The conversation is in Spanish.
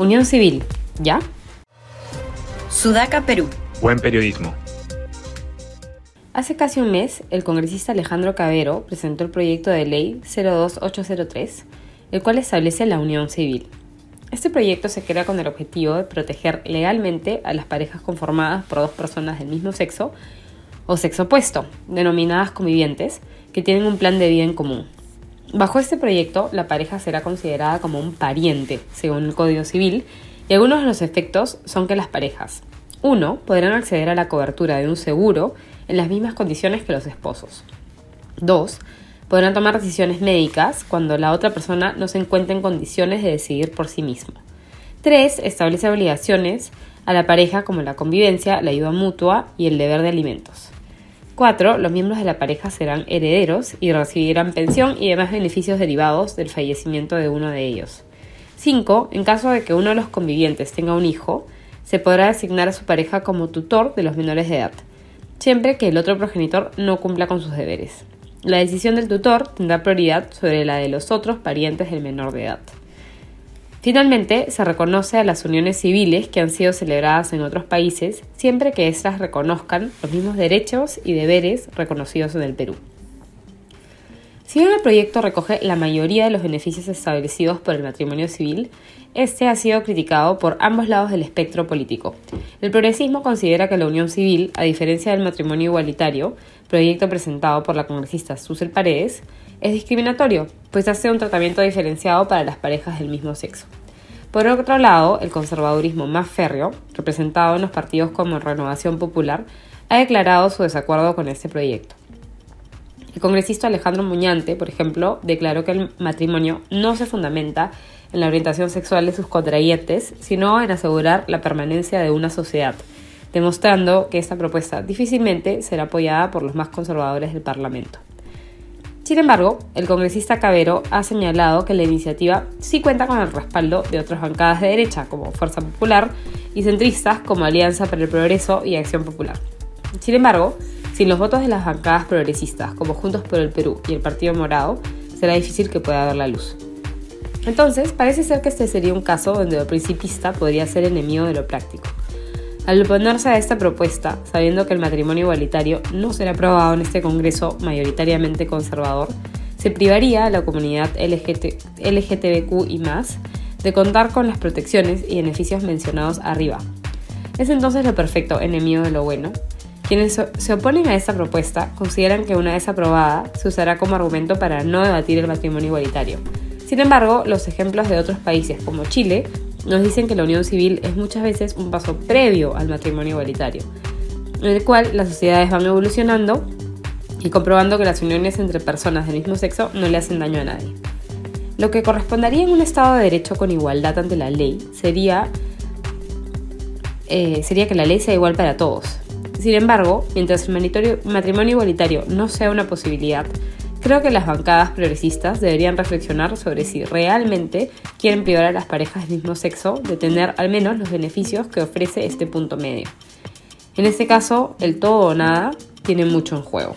Unión Civil, ¿ya? Sudaca, Perú. Buen periodismo. Hace casi un mes, el congresista Alejandro Cabero presentó el proyecto de ley 02803, el cual establece la unión civil. Este proyecto se crea con el objetivo de proteger legalmente a las parejas conformadas por dos personas del mismo sexo o sexo opuesto, denominadas convivientes, que tienen un plan de vida en común. Bajo este proyecto, la pareja será considerada como un pariente, según el Código Civil, y algunos de los efectos son que las parejas, uno, podrán acceder a la cobertura de un seguro en las mismas condiciones que los esposos. Dos, podrán tomar decisiones médicas cuando la otra persona no se encuentre en condiciones de decidir por sí mismo. 3. Establece obligaciones a la pareja como la convivencia, la ayuda mutua y el deber de alimentos. 4. Los miembros de la pareja serán herederos y recibirán pensión y demás beneficios derivados del fallecimiento de uno de ellos. 5. En caso de que uno de los convivientes tenga un hijo, se podrá designar a su pareja como tutor de los menores de edad, siempre que el otro progenitor no cumpla con sus deberes. La decisión del tutor tendrá prioridad sobre la de los otros parientes del menor de edad. Finalmente, se reconoce a las uniones civiles que han sido celebradas en otros países, siempre que éstas reconozcan los mismos derechos y deberes reconocidos en el Perú. Si bien el proyecto recoge la mayoría de los beneficios establecidos por el matrimonio civil, este ha sido criticado por ambos lados del espectro político. El progresismo considera que la unión civil, a diferencia del matrimonio igualitario, proyecto presentado por la congresista Susel Paredes, es discriminatorio, pues hace un tratamiento diferenciado para las parejas del mismo sexo. Por otro lado, el conservadurismo más férreo, representado en los partidos como Renovación Popular, ha declarado su desacuerdo con este proyecto. Congresista Alejandro Muñante, por ejemplo, declaró que el matrimonio no se fundamenta en la orientación sexual de sus contrayentes, sino en asegurar la permanencia de una sociedad, demostrando que esta propuesta difícilmente será apoyada por los más conservadores del Parlamento. Sin embargo, el congresista Cabero ha señalado que la iniciativa sí cuenta con el respaldo de otras bancadas de derecha, como Fuerza Popular, y centristas como Alianza para el Progreso y Acción Popular. Sin embargo, sin los votos de las bancadas progresistas, como Juntos por el Perú y el Partido Morado, será difícil que pueda haber la luz. Entonces, parece ser que este sería un caso donde lo principista podría ser enemigo de lo práctico. Al oponerse a esta propuesta, sabiendo que el matrimonio igualitario no será aprobado en este Congreso mayoritariamente conservador, se privaría a la comunidad LGTBQ y más de contar con las protecciones y beneficios mencionados arriba. Es entonces lo perfecto enemigo de lo bueno, quienes se oponen a esta propuesta consideran que una vez aprobada se usará como argumento para no debatir el matrimonio igualitario. Sin embargo, los ejemplos de otros países como Chile nos dicen que la unión civil es muchas veces un paso previo al matrimonio igualitario, en el cual las sociedades van evolucionando y comprobando que las uniones entre personas del mismo sexo no le hacen daño a nadie. Lo que correspondería en un Estado de Derecho con igualdad ante la ley sería, eh, sería que la ley sea igual para todos, sin embargo, mientras el matrimonio igualitario no sea una posibilidad, creo que las bancadas progresistas deberían reflexionar sobre si realmente quieren privar a las parejas del mismo sexo de tener al menos los beneficios que ofrece este punto medio. En este caso, el todo o nada tiene mucho en juego.